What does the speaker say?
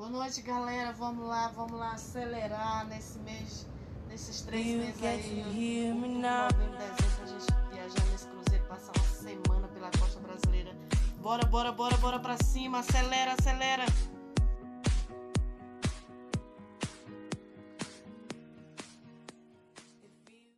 Boa noite, galera. Vamos lá, vamos lá acelerar nesse mês, nesses três You meses get aí. to me novembro, dezembro, a gente viajar nesse cruzeiro, passar uma semana pela costa brasileira. Bora, bora, bora, bora pra cima. Acelera, acelera.